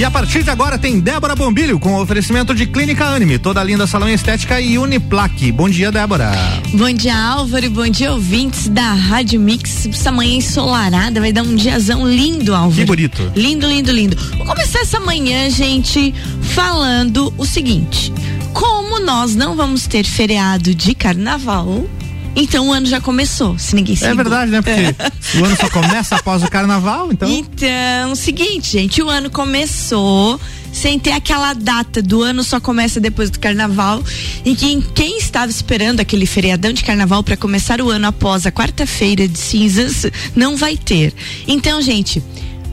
E a partir de agora tem Débora Bombilho com oferecimento de Clínica Anime, toda linda salão estética e Uniplaque. Bom dia, Débora. Bom dia, Álvaro. Bom dia, ouvintes da Rádio Mix. Essa manhã ensolarada vai dar um diazão lindo, Álvaro. Que bonito. Lindo, lindo, lindo. Vou começar essa manhã, gente, falando o seguinte: como nós não vamos ter feriado de carnaval, então o ano já começou, se ninguém se É verdade, né? Porque o ano só começa após o carnaval, então. Então, seguinte, gente, o ano começou sem ter aquela data do ano só começa depois do carnaval em que quem estava esperando aquele feriadão de carnaval para começar o ano após a quarta-feira de cinzas não vai ter. Então, gente,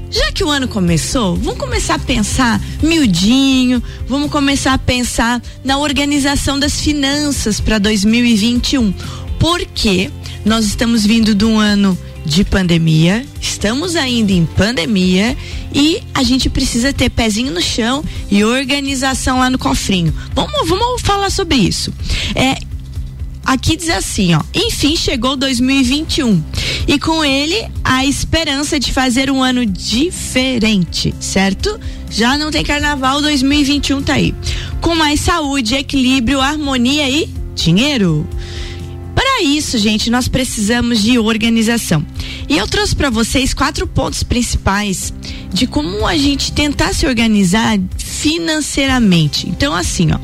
já que o ano começou, vamos começar a pensar miudinho, vamos começar a pensar na organização das finanças para 2021 porque nós estamos vindo de um ano de pandemia, estamos ainda em pandemia e a gente precisa ter pezinho no chão e organização lá no cofrinho. Vamos, vamos falar sobre isso. É, aqui diz assim, ó, enfim chegou 2021 e com ele a esperança de fazer um ano diferente, certo? Já não tem carnaval, 2021 tá aí. Com mais saúde, equilíbrio, harmonia e dinheiro. Para isso, gente, nós precisamos de organização. E eu trouxe para vocês quatro pontos principais de como a gente tentar se organizar financeiramente. Então, assim, ó.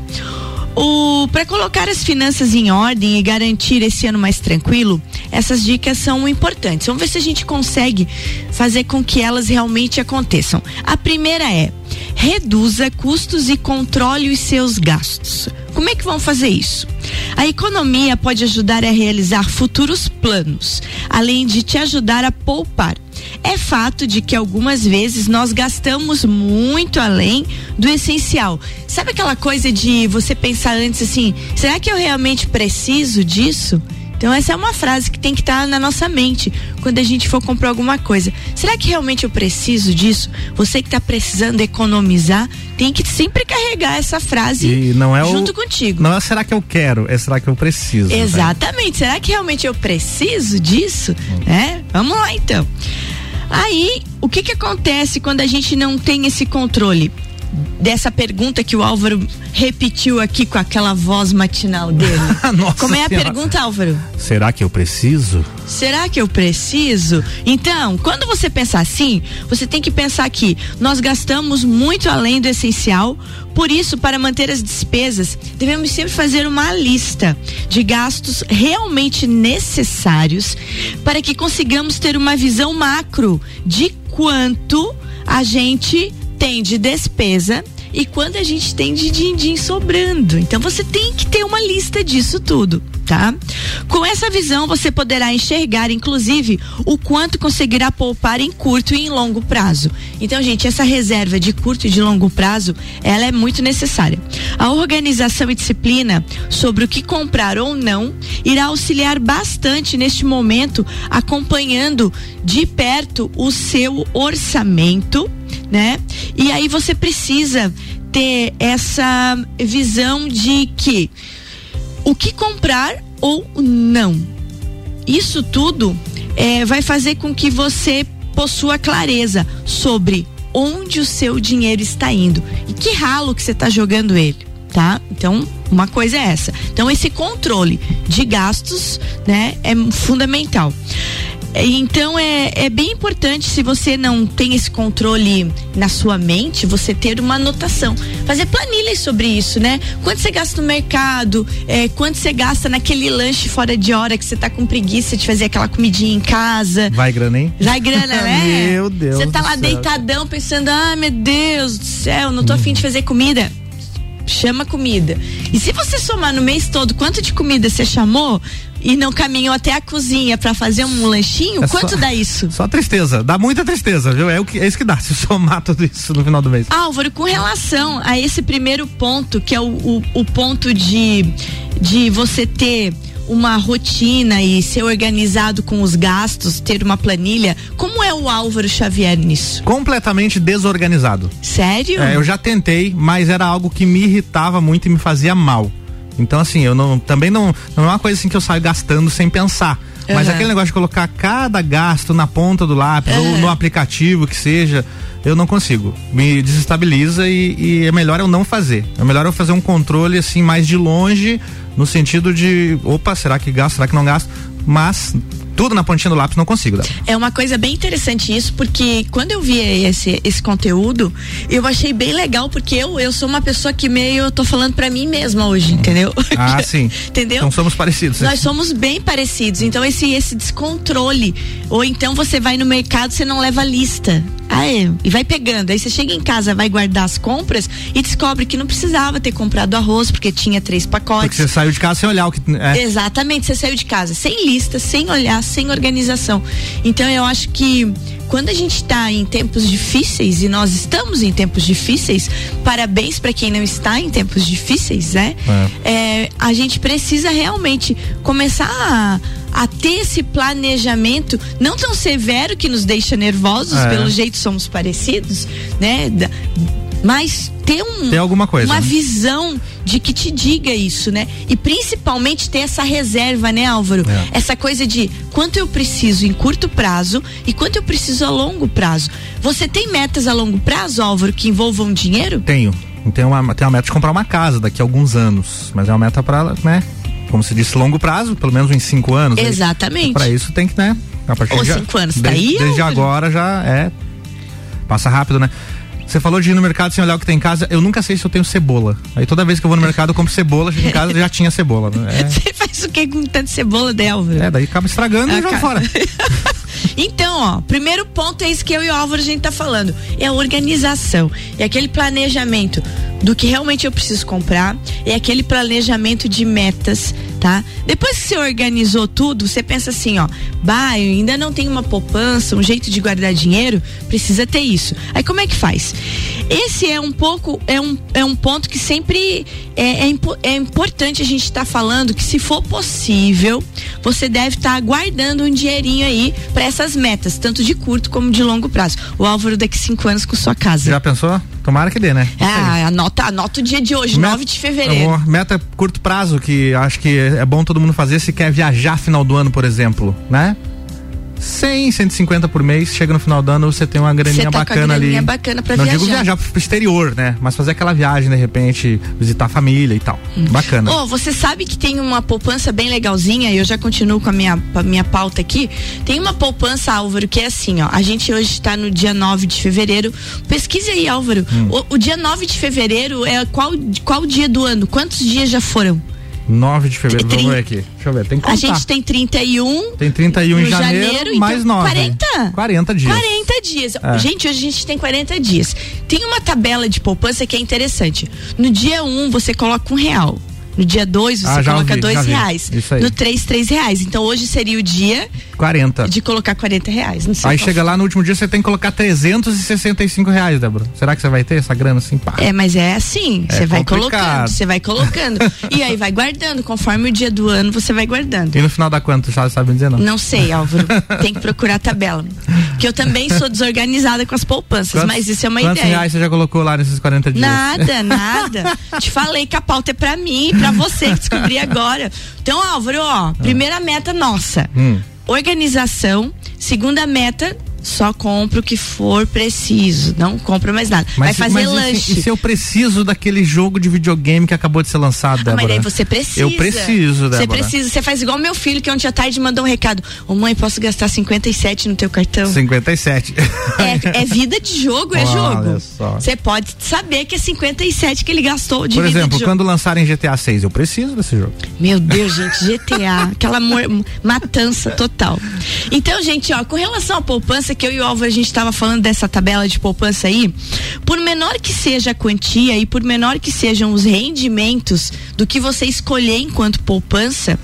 O para colocar as finanças em ordem e garantir esse ano mais tranquilo, essas dicas são importantes. Vamos ver se a gente consegue fazer com que elas realmente aconteçam. A primeira é: reduza custos e controle os seus gastos. Como é que vão fazer isso? A economia pode ajudar a realizar futuros planos, além de te ajudar a poupar. É fato de que algumas vezes nós gastamos muito além do essencial. Sabe aquela coisa de você pensar antes assim: será que eu realmente preciso disso? Então essa é uma frase que tem que estar tá na nossa mente quando a gente for comprar alguma coisa. Será que realmente eu preciso disso? Você que está precisando economizar tem que sempre carregar essa frase e não é junto o, contigo. Não é será que eu quero, é será que eu preciso. Né? Exatamente. Né? Será que realmente eu preciso disso? Hum. É? Vamos lá então. Aí, o que que acontece quando a gente não tem esse controle? Dessa pergunta que o Álvaro repetiu aqui com aquela voz matinal dele. Nossa Como é a senhora. pergunta, Álvaro? Será que eu preciso? Será que eu preciso? Então, quando você pensar assim, você tem que pensar que nós gastamos muito além do essencial, por isso, para manter as despesas, devemos sempre fazer uma lista de gastos realmente necessários para que consigamos ter uma visão macro de quanto a gente tem de despesa e quando a gente tem de din-din sobrando. Então você tem que ter uma lista disso tudo, tá? Com essa visão você poderá enxergar, inclusive, o quanto conseguirá poupar em curto e em longo prazo. Então, gente, essa reserva de curto e de longo prazo, ela é muito necessária. A organização e disciplina sobre o que comprar ou não irá auxiliar bastante neste momento, acompanhando de perto o seu orçamento né? E aí você precisa ter essa visão de que o que comprar ou não. Isso tudo é, vai fazer com que você possua clareza sobre onde o seu dinheiro está indo e que ralo que você está jogando ele, tá? Então, uma coisa é essa. Então, esse controle de gastos, né, é fundamental. Então é, é bem importante se você não tem esse controle na sua mente, você ter uma anotação, fazer planilhas sobre isso, né? Quanto você gasta no mercado, é, quanto você gasta naquele lanche fora de hora que você tá com preguiça de fazer aquela comidinha em casa. Vai grana, hein? Vai grana, né? meu Deus. Você tá lá céu. deitadão pensando, ah, meu Deus do céu, não tô hum. afim de fazer comida chama comida. E se você somar no mês todo quanto de comida você chamou e não caminhou até a cozinha para fazer um lanchinho, é quanto só, dá isso? Só tristeza, dá muita tristeza, viu? É, o que, é isso que dá, se somar tudo isso no final do mês. Álvaro, com relação a esse primeiro ponto, que é o, o, o ponto de, de você ter uma rotina e ser organizado com os gastos, ter uma planilha, como é o Álvaro Xavier nisso? Completamente desorganizado. Sério? É, eu já tentei, mas era algo que me irritava muito e me fazia mal. Então, assim, eu não também não, não é uma coisa assim que eu saio gastando sem pensar. Mas Uhum. aquele negócio de colocar cada gasto na ponta do lápis ou Uhum. no aplicativo que seja, eu não consigo. Me desestabiliza e, e, é melhor eu não fazer. É melhor eu fazer um controle assim mais de longe, no sentido de, opa, será que gasto, será que não gasto? Mas tudo na pontinha do lápis não consigo. É uma coisa bem interessante isso, porque quando eu vi esse, esse conteúdo, eu achei bem legal, porque eu, eu sou uma pessoa que meio eu tô falando para mim mesma hoje, entendeu? Ah, sim. entendeu? Então somos parecidos. Nós somos bem parecidos. Então esse esse descontrole, ou então você vai no mercado, você não leva lista. Ah, é, e vai pegando. Aí você chega em casa, vai guardar as compras e descobre que não precisava ter comprado arroz porque tinha três pacotes. Porque você saiu de casa sem olhar o que é. Exatamente, você saiu de casa sem lista, sem olhar, sem organização. Então eu acho que quando a gente está em tempos difíceis e nós estamos em tempos difíceis, parabéns para quem não está em tempos difíceis, né? É. É, a gente precisa realmente começar a, a, ter esse planejamento não tão severo que nos deixa nervosos, é. pelo jeito somos parecidos, né? Da, mas ter um ter alguma coisa uma né? visão de que te diga isso, né? E principalmente ter essa reserva, né, Álvaro? É. Essa coisa de quanto eu preciso em curto prazo e quanto eu preciso a longo prazo. Você tem metas a longo prazo, Álvaro, que envolvam dinheiro? Tenho. Tenho uma, tenho uma meta de comprar uma casa daqui a alguns anos, mas é uma meta para, né? Como se disse, longo prazo, pelo menos em cinco anos. Exatamente. Para isso tem que, né? A partir Ou de cinco anos, tá aí? Desde agora já é passa rápido, né? Você falou de ir no mercado sem olhar o que tem em casa. Eu nunca sei se eu tenho cebola. Aí toda vez que eu vou no mercado eu compro cebola, chego em casa já tinha cebola. É... Você faz o que com tanto cebola, Delva? É, daí acaba estragando e joga fora. então, ó, primeiro ponto é isso que eu e o Álvaro a gente tá falando. É a organização. É aquele planejamento do que realmente eu preciso comprar. É aquele planejamento de metas tá? Depois que você organizou tudo, você pensa assim, ó, bah, eu ainda não tenho uma poupança, um jeito de guardar dinheiro, precisa ter isso. Aí como é que faz? Esse é um pouco, é um, é um ponto que sempre é, é, é importante a gente estar tá falando que se for possível, você deve estar tá guardando um dinheirinho aí para essas metas, tanto de curto como de longo prazo. O Álvaro daqui cinco anos com sua casa. Já pensou? Tomara que dê, né? Ah, anota, anota o dia de hoje, meta, 9 de fevereiro. Meta curto prazo, que acho que é bom todo mundo fazer se quer viajar final do ano, por exemplo, né? 100, 150 por mês, chega no final do ano, você tem uma graninha tá bacana ali. bacana pra Não viajar. digo viajar pro exterior, né? Mas fazer aquela viagem, de repente, visitar a família e tal. Hum. Bacana. Oh, você sabe que tem uma poupança bem legalzinha, e eu já continuo com a minha, a minha pauta aqui. Tem uma poupança, Álvaro, que é assim, ó. A gente hoje está no dia 9 de fevereiro. Pesquise aí, Álvaro. Hum. O, o, dia 9 de fevereiro é qual, qual dia do ano? Quantos dias já foram? 9 de fevereiro, vamos ver aqui. Deixa eu ver, tem que A gente tem 31. Tem 31 em janeiro, janeiro mais então, 9. 40? 40 dias. 40 dias. É. Gente, hoje a gente tem 40 dias. Tem uma tabela de poupança que é interessante. No dia 1, um, você coloca um real. No dia 2 você ah, coloca vi, dois reais. Isso aí. No 3, três reais. Então hoje seria o dia 40. de colocar 40 reais. aí chega lá no último dia, você tem que colocar 365 reais, Débora. Será que você vai ter essa grana assim? Pá? É, mas é assim. É você é vai colocando, você vai colocando. e aí vai guardando. Conforme o dia do ano, você vai guardando. E no final dá quanto? Já sabe dizer não? Não sei, Álvaro. tem que procurar a tabela. Que eu também sou desorganizada com as poupanças, quantos, mas isso é uma quantos ideia. Quantos reais você já colocou lá nesses 40 dias? Nada, nada. Te falei que a pauta é pra mim, pra você que descobri agora. Então, Álvaro, ó, primeira meta nossa. Hum. Organização. Segunda meta, só compra o que for preciso, não compra mais nada. Mas, Vai fazer mas lanche. E se, e se eu preciso daquele jogo de videogame que acabou de ser lançado, Débora? Ah, mas daí você precisa. Eu preciso, Débora. Você precisa, você faz igual meu filho que ontem à tarde mandou um recado. Ô mãe, posso gastar 57 no teu cartão? 57. É, é vida de jogo, é jogo. Você pode saber que é 57 que ele gastou de Por exemplo, de quando lançarem GTA 6, eu preciso desse jogo. Meu Deus, gente, GTA, aquela matança total. Então, gente, ó, com relação à poupança, que eu e o Álvaro a gente estava falando dessa tabela de poupança aí, por menor que seja a quantia e por menor que sejam os rendimentos do que você escolher enquanto poupança,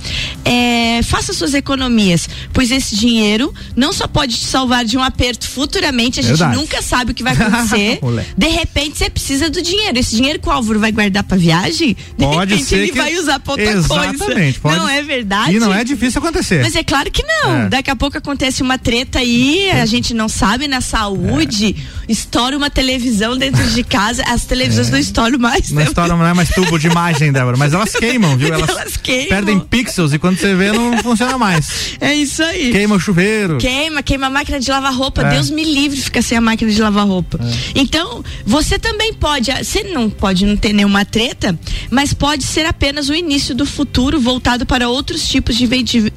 é, faça suas economias, pois esse dinheiro não só pode te salvar de um aperto futuramente, a gente Verdade. nunca sabe o que vai acontecer. de repente você precisa do dinheiro. Esse dinheiro que o Álvaro vai guardar para viagem, de pode repente ele que... vai usar pra outra Exatamente, coisa. Pode... Não é verdade? E não é difícil acontecer. Mas é claro que não. É. Daqui a pouco acontece uma treta aí, a gente não sabe, na saúde, é. estoura uma televisão dentro de casa, as televisões é. não estouram mais. Não né? estouram não é mais tubo de imagem, Débora, mas elas queimam, viu? Elas, elas queimam. perdem pixels e quando você vê não funciona mais. É isso aí. Queima o chuveiro. Queima, queima a máquina de lavar roupa. É. Deus me livre ficar sem a máquina de lavar roupa. É. Então, você também pode, você não pode não ter nenhuma treta, mas pode ser apenas o início do futuro voltado para outros tipos de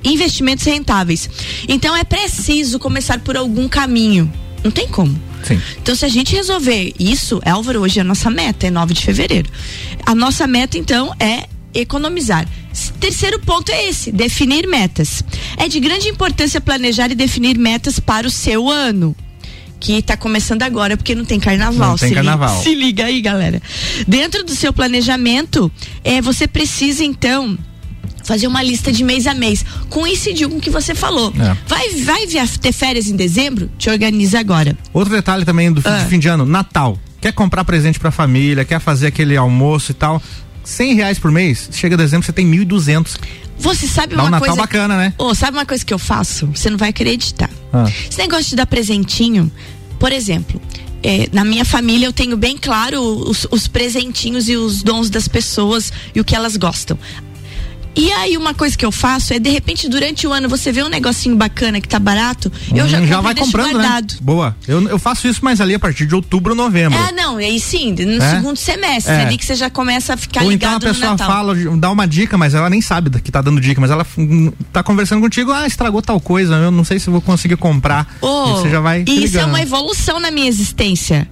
investimentos rentáveis. Então é preciso começar por algum caminho. Não tem como. Sim. Então, se a gente resolver isso, Álvaro, hoje é a nossa meta, é 9 de fevereiro. A nossa meta, então, é economizar. Terceiro ponto é esse: definir metas. É de grande importância planejar e definir metas para o seu ano que está começando agora porque não tem carnaval. Não tem se carnaval. Liga, se liga aí, galera. Dentro do seu planejamento, é, você precisa então fazer uma lista de mês a mês. Coincidiu com o que você falou. É. Vai, vai ter férias em dezembro? Te organiza agora. Outro detalhe também do ah. fim de ano, Natal. Quer comprar presente pra família, quer fazer aquele almoço e tal. cem reais por mês, chega dezembro, você tem mil e duzentos. Você sabe Dá uma um coisa. Natal bacana, né? Oh, sabe uma coisa que eu faço? Você não vai acreditar. Ah. Esse negócio de dar presentinho, por exemplo, é, na minha família eu tenho bem claro os, os, presentinhos e os dons das pessoas e o que elas gostam. E aí uma coisa que eu faço é de repente durante o ano você vê um negocinho bacana que tá barato, hum, eu já, já vai comprando, né? guardado. Né? Boa. Eu, eu faço isso mais ali a partir de outubro, novembro. É, não, aí sim, no é? segundo semestre, é. ali que você já começa a ficar Ou ligado então a pessoa fala, dá uma dica, mas ela nem sabe que tá dando dica, mas ela hum, tá conversando contigo, ah, estragou tal coisa, eu não sei se vou conseguir comprar. Oh, e você já vai. Isso é uma evolução na minha existência.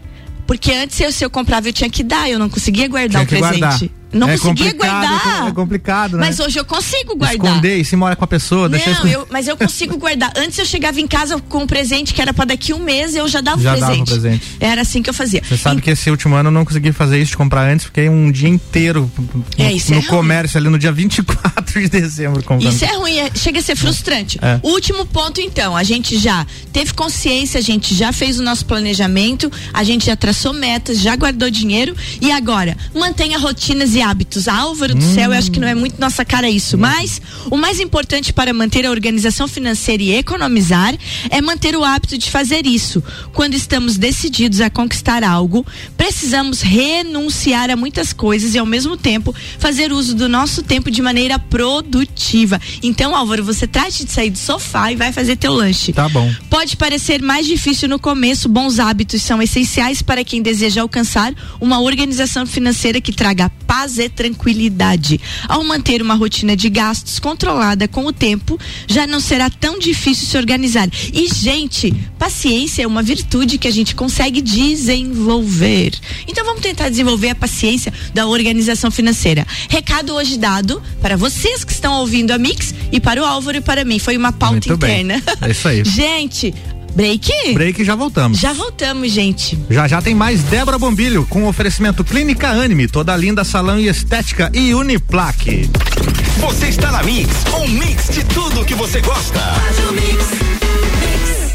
Porque antes, eu, se eu comprava, eu tinha que dar, eu não conseguia guardar o presente. Guardar. Não é conseguia guardar. É complicado, né? Mas hoje eu consigo guardar. Esconder e se mora com a pessoa, Não, deixa eu, mas eu consigo guardar. Antes eu chegava em casa com um presente que era para daqui um mês, eu já dava já o presente. Dava o presente. Era assim que eu fazia. Você sabe e... que esse último ano eu não consegui fazer isso de comprar antes, fiquei um dia inteiro é, no, isso no é comércio ali no dia 24 de dezembro comprando. Isso é ruim, é, chega a ser frustrante. É. Último ponto então, a gente já teve consciência, a gente já fez o nosso planejamento, a gente já traçou metas, já guardou dinheiro e agora mantenha rotinas e hábitos. Álvaro do hum. céu, eu acho que não é muito nossa cara isso. Mas o mais importante para manter a organização financeira e economizar é manter o hábito de fazer isso. Quando estamos decididos a conquistar algo, precisamos renunciar a muitas coisas e ao mesmo tempo fazer uso do nosso tempo de maneira produtiva. Então, Álvaro, você trate de sair do sofá e vai fazer teu lanche. Tá bom. Pode parecer mais difícil no começo, bons hábitos são essenciais para quem deseja alcançar uma organização financeira que traga paz e tranquilidade ao manter uma rotina de gastos controlada com o tempo, já não será tão difícil se organizar. E, gente, paciência é uma virtude que a gente consegue desenvolver. Então vamos tentar desenvolver a paciência da organização financeira. Recado hoje dado para vocês que estão ouvindo a Mix e para o Álvaro e para mim. Foi uma pauta Muito interna. Bem. É isso aí. gente, Break? Break já voltamos. Já voltamos, gente. Já já tem mais Débora Bombilho com oferecimento Clínica Anime, toda linda salão e estética e Uniplaque. Você está na Mix, um mix de tudo que você gosta.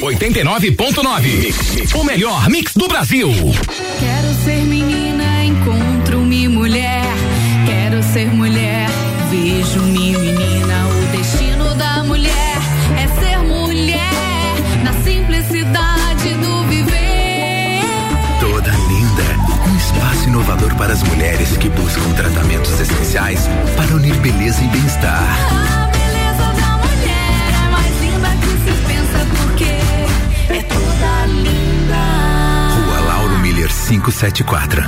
89.9. O melhor mix do Brasil. Quero ser menina, encontro-me mulher. Quero ser mulher, vejo-me menina. O destino da mulher é ser mulher na simplicidade do viver. Toda linda, um espaço inovador para as mulheres que buscam tratamentos essenciais para unir beleza e bem-estar. 574.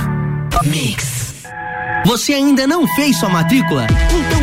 Mix. Você ainda não fez sua matrícula? Então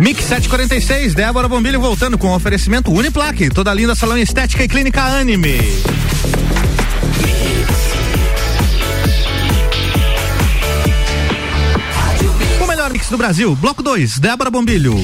Mix 746, Débora Bombilho voltando com oferecimento Uniplaque, toda linda salão estética e clínica Anime. O melhor mix do Brasil, bloco 2, Débora Bombilho.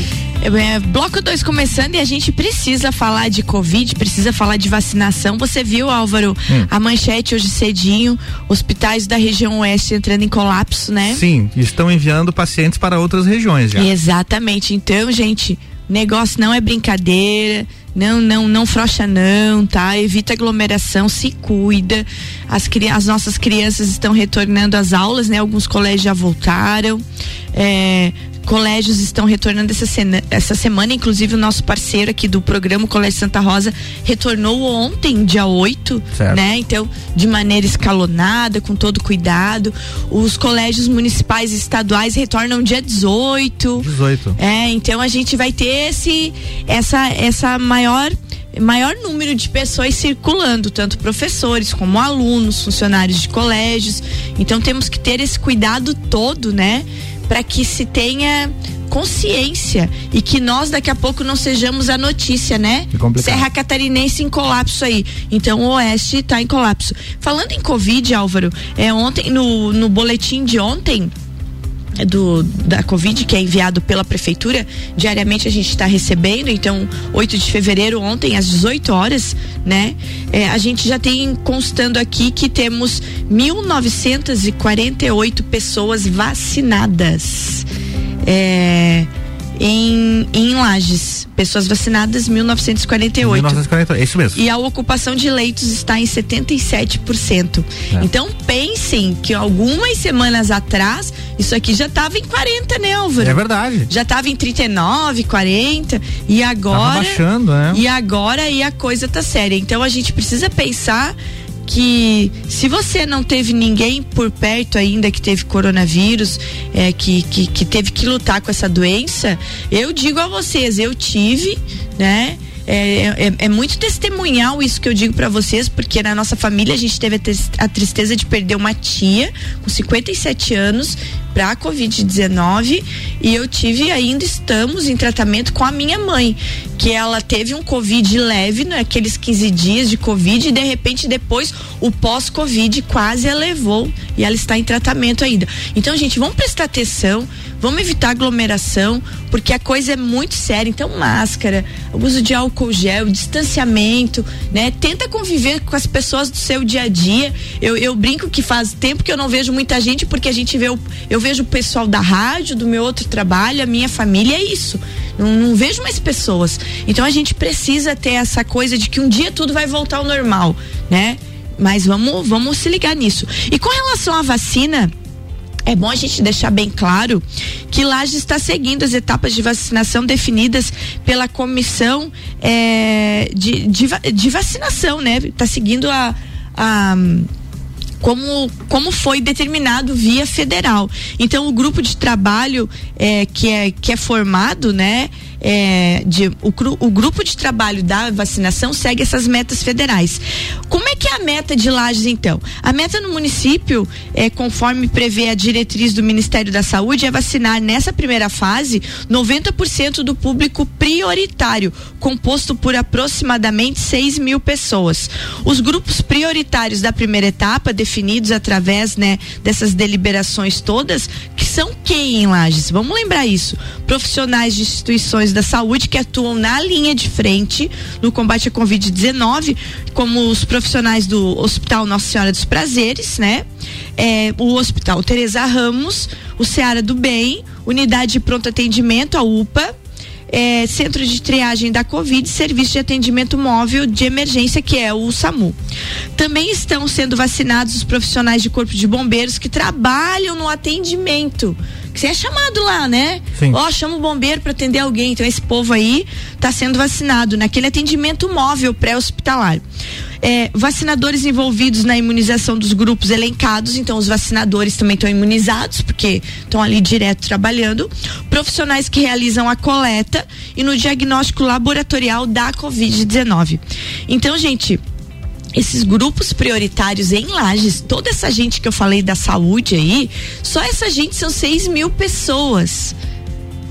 É, bloco 2 começando e a gente precisa falar de Covid, precisa falar de vacinação. Você viu, Álvaro, hum. a manchete hoje cedinho, hospitais da região oeste entrando em colapso, né? Sim, estão enviando pacientes para outras regiões já. Exatamente. Então, gente, negócio não é brincadeira. Não, não, não frocha não, tá? Evita aglomeração, se cuida. As, as nossas crianças estão retornando às aulas, né? Alguns colégios já voltaram. É, colégios estão retornando essa, cena, essa semana, inclusive o nosso parceiro aqui do programa, o Colégio Santa Rosa, retornou ontem, dia 8, certo. né? Então, de maneira escalonada, com todo cuidado. Os colégios municipais e estaduais retornam dia 18. 18. É, então a gente vai ter esse essa essa maior maior número de pessoas circulando, tanto professores como alunos, funcionários de colégios. Então temos que ter esse cuidado todo, né? Para que se tenha consciência e que nós daqui a pouco não sejamos a notícia, né? Serra Catarinense em colapso aí. Então o Oeste está em colapso. Falando em Covid, Álvaro, é ontem no, no boletim de ontem do, da Covid, que é enviado pela Prefeitura, diariamente a gente está recebendo, então 8 de fevereiro, ontem, às 18 horas, né? É, a gente já tem constando aqui que temos 1.948 pessoas vacinadas. É, em, em Lages. Pessoas vacinadas, 1948. 1948, é isso mesmo. E a ocupação de leitos está em 77%. É. Então pensem que algumas semanas atrás, isso aqui já estava em 40, né, Álvaro? É verdade. Já estava em 39, 40 e agora. Tava baixando, né? E agora aí a coisa tá séria. Então a gente precisa pensar que se você não teve ninguém por perto ainda que teve coronavírus, é, que, que, que teve que lutar com essa doença, eu digo a vocês, eu tive, né? É, é, é, muito testemunhal isso que eu digo para vocês, porque na nossa família a gente teve a, a, tristeza de perder uma tia com 57 anos para a Covid-19 e eu tive ainda estamos em tratamento com a minha mãe, que ela teve um Covid leve naqueles 15 dias de Covid e de repente depois o pós-Covid quase elevou e ela está em tratamento ainda. Então, gente, vamos prestar atenção, vamos evitar aglomeração, porque a coisa é muito séria. Então, máscara, uso de álcool gel, distanciamento, né? Tenta conviver com as pessoas do seu dia a dia. Eu, eu brinco que faz tempo que eu não vejo muita gente, porque a gente vê o, eu vejo o pessoal da rádio, do meu outro trabalho, a minha família, é isso. Não, não vejo mais pessoas. Então a gente precisa ter essa coisa de que um dia tudo vai voltar ao normal, né? Mas vamos, vamos se ligar nisso. E com relação à vacina, é bom a gente deixar bem claro que Lages está seguindo as etapas de vacinação definidas pela comissão é, de, de, de, vacinação, né? Está seguindo a, a como, como foi determinado via federal. Então o grupo de trabalho é, que, é, que é formado, né? É, de, o, o, grupo de trabalho da vacinação segue essas metas federais. Como é que é a meta de Lages, então? A meta no município, é, conforme prevê a diretriz do Ministério da Saúde, é vacinar nessa primeira fase 90% do público prioritário, composto por aproximadamente 6 mil pessoas. Os grupos prioritários da primeira etapa, definidos através né, dessas deliberações todas, que são quem em Lages? Vamos lembrar isso. Profissionais de instituições da saúde que atuam na linha de frente no combate à Covid-19, como os profissionais do Hospital Nossa Senhora dos Prazeres, né? É, o Hospital Teresa Ramos, o Seara do Bem, Unidade de Pronto Atendimento, a UPA, é, centro de triagem da Covid, serviço de atendimento móvel de emergência, que é o SAMU. Também estão sendo vacinados os profissionais de corpo de bombeiros que trabalham no atendimento. Que você é chamado lá, né? Ó, chama o bombeiro para atender alguém. Então, esse povo aí está sendo vacinado naquele atendimento móvel pré-hospitalar. É, vacinadores envolvidos na imunização dos grupos elencados, então os vacinadores também estão imunizados, porque estão ali direto trabalhando. Profissionais que realizam a coleta e no diagnóstico laboratorial da Covid-19. Então, gente, esses grupos prioritários em Lages, toda essa gente que eu falei da saúde aí, só essa gente são 6 mil pessoas.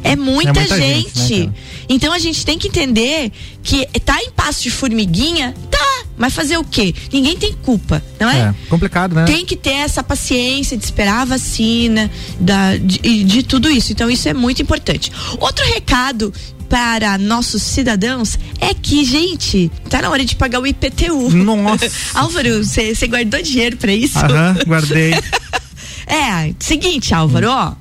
É muita, É muita gente. gente, né, então a gente tem que entender que tá em passo de formiguinha, tá. Mas fazer o quê? Ninguém tem culpa, não é? É, complicado, né? Tem que ter essa paciência de esperar a vacina, da, de, de tudo isso. Então, isso é muito importante. Outro recado para nossos cidadãos é que, gente, tá na hora de pagar o IPTU. Nossa. Álvaro, você guardou dinheiro para isso? Aham, guardei. É, seguinte, Álvaro, ó.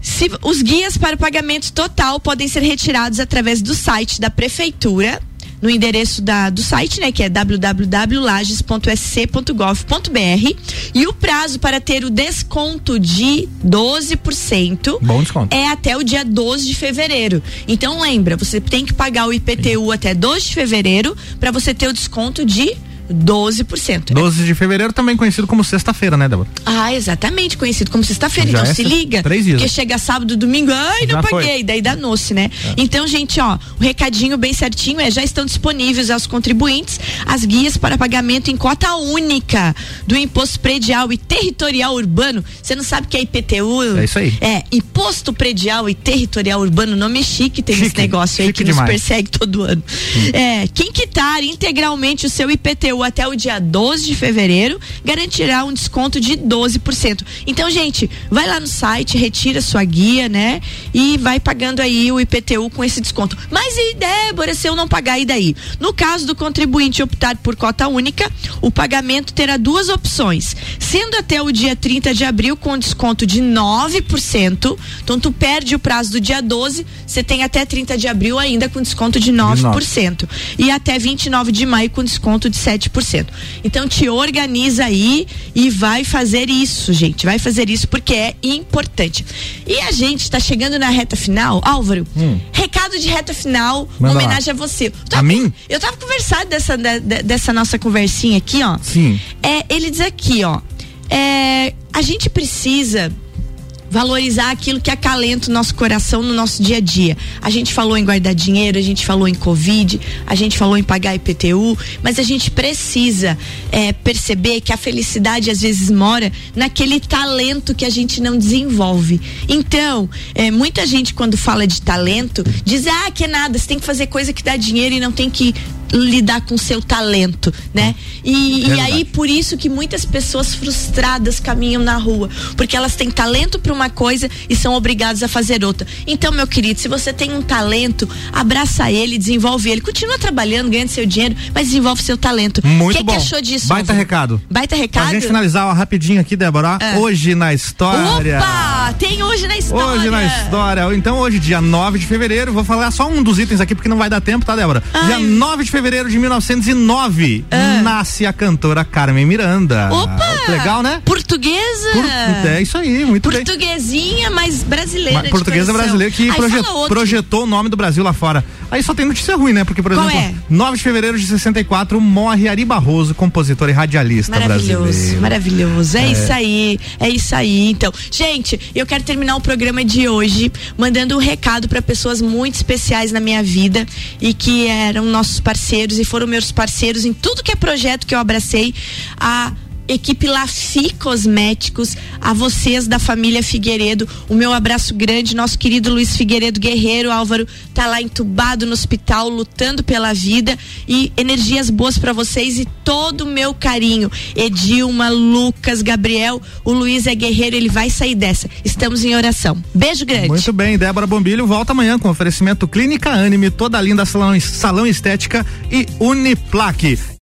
Se, os guias para o pagamento total podem ser retirados através do site da prefeitura, no endereço da, do site, né, que é www.lages.sc.gov.br, e o prazo para ter o desconto de 12% Bom desconto. é até o dia 12 de fevereiro. Então lembra, você tem que pagar o IPTU até 12 de fevereiro para você ter o desconto de 12%. 12 de fevereiro, também conhecido como sexta-feira, né, Débora? Ah, exatamente, conhecido como sexta-feira. Então é se liga. três dias. Porque chega sábado, domingo, ai, não Já foi. É. paguei, daí danou-se, né? Então, gente, ó, o recadinho bem certinho é já estão disponíveis aos contribuintes as guias para pagamento em cota única do imposto predial e territorial urbano. Você não sabe o que é IPTU? É isso aí. É, imposto predial e territorial urbano, nome chique tem Chique, esse negócio aí que nos demais. persegue todo ano. É, quem quitar integralmente o seu IPTU até o dia 12 de fevereiro garantirá um desconto de 12%. Então, gente, vai lá no site, retira sua guia, né? E vai pagando aí o IPTU com esse desconto. Mas e Débora, se eu não pagar e daí? No caso do contribuinte optar por cota única, o pagamento terá duas opções. Sendo até o dia 30 de abril com desconto de 9%, então tu perde o prazo do dia 12, você tem até 30 de abril ainda com desconto de 9%. E até 29 de maio com desconto de 7%. Então te organiza aí e vai fazer isso, gente. Vai fazer isso porque é importante. E a gente tá chegando na reta final. Álvaro, recado de reta final, Manda lá. homenagem a você. A mim? Eu tava conversando dessa, da- dessa nossa conversinha aqui, ó. Sim. É, ele diz aqui, ó. É, a gente precisa valorizar aquilo que acalenta o nosso coração no nosso dia a dia. A gente falou em guardar dinheiro, a gente falou em Covid, a gente falou em pagar IPTU, mas a gente precisa é, perceber que a felicidade às vezes mora naquele talento que a gente não desenvolve. Então, é, muita gente quando fala de talento diz, ah, que é nada, você tem que fazer coisa que dá dinheiro e não tem que lidar com o seu talento, né? E, e aí por isso que muitas pessoas frustradas caminham na rua, porque elas têm talento para uma coisa e são obrigadas a fazer outra. Então, meu querido, se você tem um talento, abraça ele, desenvolve ele, continua trabalhando, ganhando seu dinheiro, mas desenvolve seu talento. Muito que bom. que achou disso? Baita recado. Baita Pra recado? gente finalizar ó, rapidinho aqui, Débora, É. hoje na história. Opa! Tem hoje na história. Hoje na história. Então, hoje, dia 9 de fevereiro, vou falar só um dos itens aqui porque não vai dar tempo, tá, Débora? Ai. Dia 9 de fevereiro de 1909, nasce a cantora Carmen Miranda. Opa! Legal, né? Portuguesa. Por- é isso aí, muito bem. Portuguesinha, mas brasileira. Mas portuguesa brasileira que Aí proje- fala outro. projetou o nome do Brasil lá fora. Aí só tem notícia ruim, né? Porque, por Qual exemplo, é? 9 de fevereiro de 64 morre Ari Barroso, compositor e radialista Maravilhoso, brasileiro. maravilhoso. É, isso aí, é isso aí. Então, gente, eu quero terminar o programa de hoje mandando um recado para pessoas muito especiais na minha vida e que eram nossos parceiros e foram meus parceiros em tudo que é projeto que eu abracei. A equipe Lafi Cosméticos, a vocês da família Figueiredo, o meu abraço grande, nosso querido Luiz Figueiredo Guerreiro, Álvaro, tá lá entubado no hospital, lutando pela vida e energias boas para vocês e todo o meu carinho. Edilma, Lucas, Gabriel, o Luiz é guerreiro, ele vai sair dessa. Estamos em oração. Beijo grande. Muito bem, Débora Bombilho volta amanhã com oferecimento Clínica Anime, toda linda salão, salão estética e Uniplaque.